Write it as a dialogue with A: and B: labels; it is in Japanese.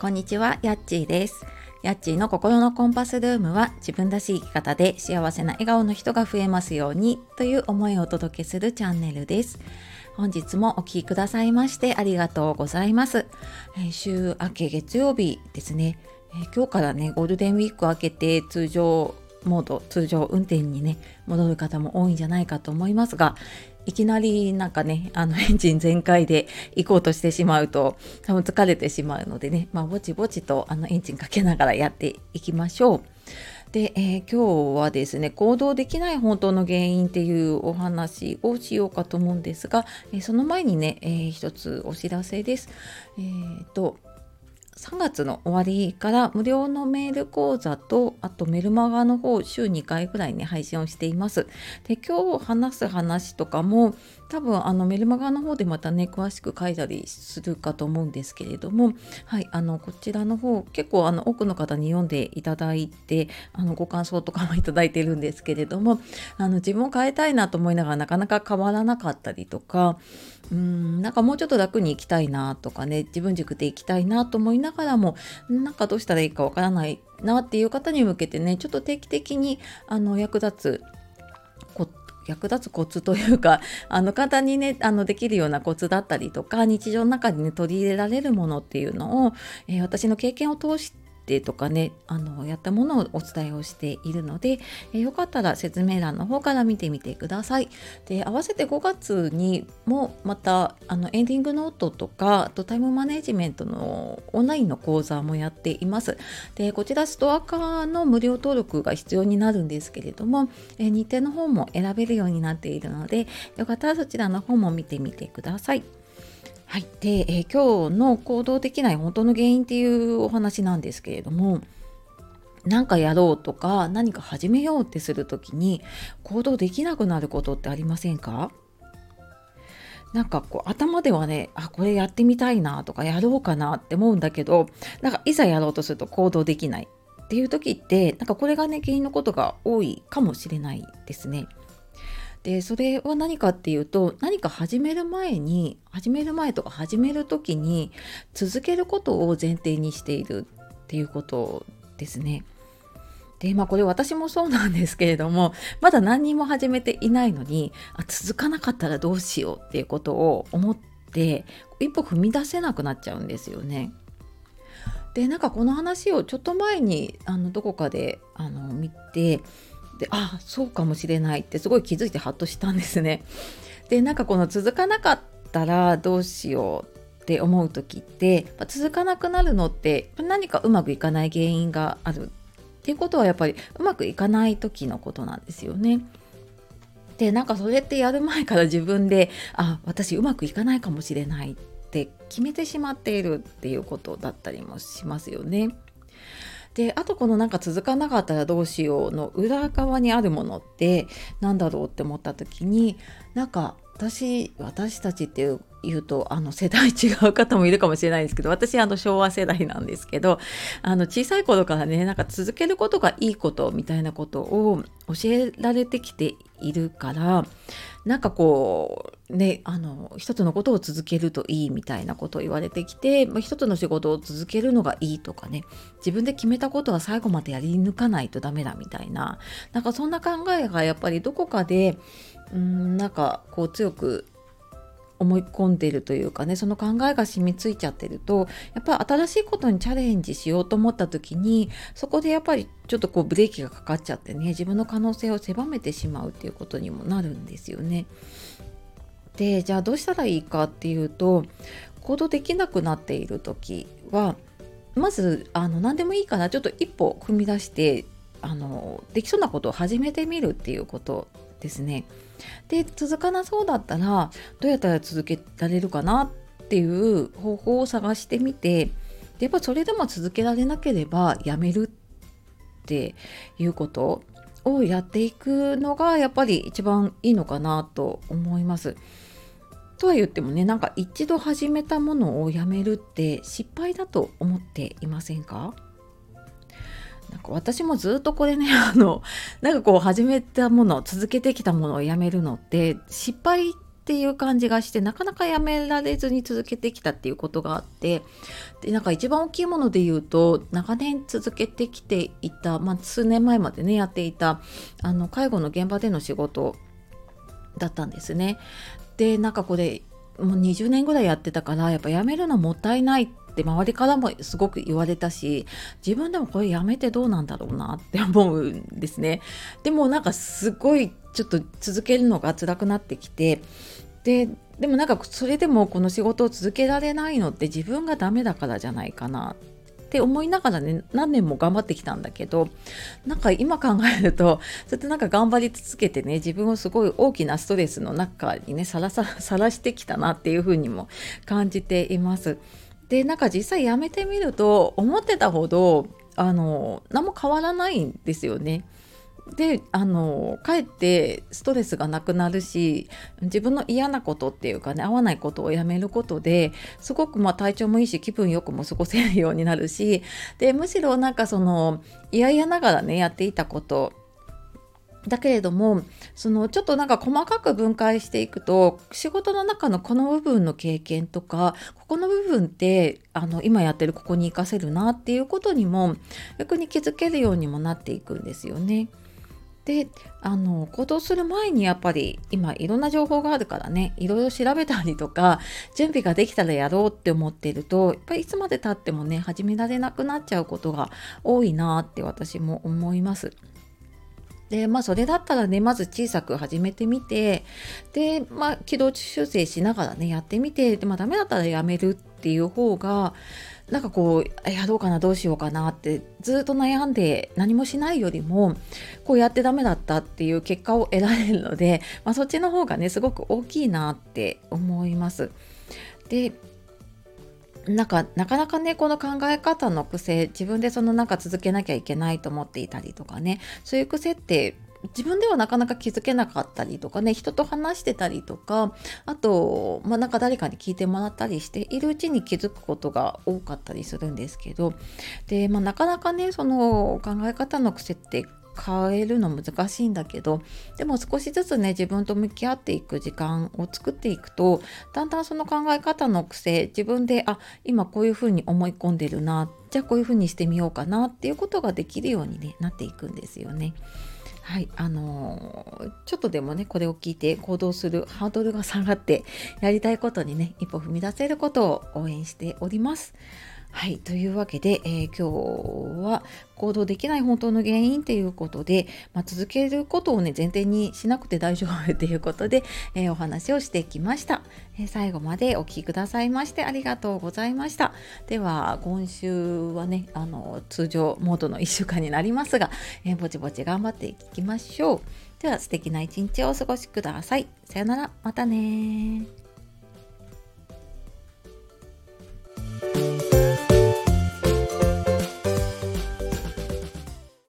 A: こんにちは、やっちーです。やっちーの心のコンパスルームは自分らしい生き方で幸せな笑顔の人が増えますようにという思いをお届けするチャンネルです。本日もお聴きくださいましてありがとうございます。え、週明け月曜日ですね、え、今日からね、ゴールデンウィーク明けて通常モード通常運転にね戻る方も多いんじゃないかと思いますがいきなりなんかねあの エンジン全開で行こうとしてしまうと多分疲れてしまうのでね、まあ、ぼちぼちとあのエンジンかけながらやっていきましょう。で、えー、今日はですね行動できない本当の原因っていうお話をしようかと思うんですが、えー、その前にね、えー、一つお知らせです。えーと3月の終わりから無料のメール講座とあとメルマガの方週2回ぐらいね配信をしています。で今日話す話とかも多分あのメルマガの方でまたね詳しく書いたりするかと思うんですけれどもはいあのこちらの方結構あの多くの方に読んでいただいてあのご感想とかもいただいてるんですけれどもあの自分を変えたいなと思いながらなかなか変わらなかったりとかうんなんかもうちょっと楽に生きたいなとかね自分軸で生きたいなと思いながらもなんかどうしたらいいかわからないなっていう方に向けてねちょっと定期的にあの役立つ役立つコツというか あの簡単にねあのできるようなコツだったりとか日常の中にね取り入れられるものっていうのを、えー、私の経験を通して定とかねあのやったものをお伝えをしているので、えよかったら説明欄の方から見てみてください。で合わせて5月にもまたあのエンディングノートとかあとタイムマネジメントのオンラインの講座もやっています。でこちらストア化の無料登録が必要になるんですけれども、え日程の方も選べるようになっているのでよかったらそちらの方も見てみてください。はい、で、えー、今日の行動できない本当の原因っていうお話なんですけれども何かやろうとか何か始めようってする時に行動できなくなることってありませんか？なんかこう頭ではねあこれやってみたいなとかやろうかなって思うんだけどなんかいざやろうとすると行動できないっていう時ってなんかこれがね原因のことが多いかもしれないですね。でそれは何かっていうと何か始める前に始める前とか始める時に続けることを前提にしているっていうことですね。でまあこれ私もそうなんですけれどもまだ何にも始めていないのにあ続かなかったらどうしようっていうことを思って一歩踏み出せなくなっちゃうんですよね。でなんかこの話をちょっと前にあのどこかであの見てであそうかもしれないってすごい気づいてハッとしたんですね。でなんかこの続かなかったらどうしようって思う時って、ま、続かなくなるのって何かうまくいかない原因があるっていうことはやっぱりうまくいかない時のことなんですよね。でなんかそれってやる前から自分であ私うまくいかないかもしれないって決めてしまっているっていうことだったりもしますよね。であとこのなんか続かなかったらどうしようの裏側にあるものって何だろうって思った時になんか私私たちっていう言うとあの世代違う方もいるかもしれないですけど私あの昭和世代なんですけどあの小さい頃からねなんか続けることがいいことみたいなことを教えられてきているからなんかこうねあの一つのことを続けるといいみたいなことを言われてきて、まあ、一つの仕事を続けるのがいいとかね自分で決めたことは最後までやり抜かないとダメだみたいななんかそんな考えがやっぱりどこかでうんなんかこう強く思い込んでるというかねその考えが染みついちゃってるとやっぱり新しいことにチャレンジしようと思った時にそこでやっぱりちょっとこうブレーキがかかっちゃってね自分の可能性を狭めてしまうっていうことにもなるんですよね。でじゃあどうしたらいいかっていうと行動できなくなっている時はまずあの何でもいいからちょっと一歩踏み出してあのできそうなことを始めてみるっていうことですね。で続かなそうだったらどうやったら続けられるかなっていう方法を探してみてでやっぱそれでも続けられなければやめるっていうことをやっていくのがやっぱり一番いいのかなと思います。とは言ってもねなんか一度始めたものをやめるって失敗だと思っていませんか？なんか私もずっとこれね あのなんかこう始めたもの続けてきたものをやめるのって失敗っていう感じがしてなかなかやめられずに続けてきたっていうことがあってでなんか一番大きいもので言うと長年続けてきていた、まあ、数年前までねやっていたあの介護の現場での仕事だったんですね。でなんかこれもう20年ぐらいやってたからやっぱやめるのもったいないって周りからもすごく言われたし自分でもこれやめてどうなんだろうなって思うんですね。でもなんかすごいちょっと続けるのが辛くなってきてででもなんかそれでもこの仕事を続けられないのって自分がダメだからじゃないかなって思いながらね何年も頑張ってきたんだけどなんか今考えるとそうやってなんか頑張り続けてね自分をすごい大きなストレスの中にねさらさらしてきたなっていうふうにも感じています。でなんか実際やめてみると思ってたほどあの何も変わらないんですよね。であのかえってストレスがなくなるし自分の嫌なことっていうかね合わないことをやめることですごくま体調もいいし気分よくも過ごせるようになるしでむしろなんかその嫌々ながらねやっていたことだけれどもそのちょっとなんか細かく分解していくと仕事の中のこの部分の経験とかここの部分ってあの今やってるここに活かせるなっていうことにも逆に気づけるようにもなっていくんですよね。であの行動する前にやっぱり今いろんな情報があるからねいろいろ調べたりとか準備ができたらやろうって思ってるとやっぱりいつまでたってもね始められなくなっちゃうことが多いなって私も思います。でまあそれだったらねまず小さく始めてみてでまあ軌道修正しながらねやってみてでまあダメだったらやめるっていう方がなんかこうやろうかなどうしようかなってずっと悩んで何もしないよりもこうやってダメだったっていう結果を得られるので、まあ、そっちの方がねすごく大きいなって思います。でなんかなかなかねこの考え方の癖自分でそのなんか続けなきゃいけないと思っていたりとかね。そういう癖って自分ではなかなか気づけなかったりとかね人と話してたりとかあと、まあ、なんか誰かに聞いてもらったりしているうちに気づくことが多かったりするんですけど。で、まあ、なかなかねその考え方の癖って変えるの難しいんだけどでも少しずつね自分と向き合っていく時間を作っていくとだんだんその考え方の癖自分であ今こういうふうに思い込んでるなじゃあこういうふうにしてみようかなっていうことができるように、ね、なっていくんですよね。はい、あのー、ちょっとでもねこれを聞いて行動するハードルが下がってやりたいことにね一歩踏み出せることを応援しております。はい。というわけで、えー、今日は行動できない本当の原因ということで、まあ、続けることをね、前提にしなくて大丈夫ということで、えー、お話をしてきました、えー、最後までお聴きくださいましてありがとうございました。では、今週はね、あの、通常モードの1週間になりますが、えぼちぼち頑張っていきましょう。では、素敵な一日をお過ごしください。さよなら、またね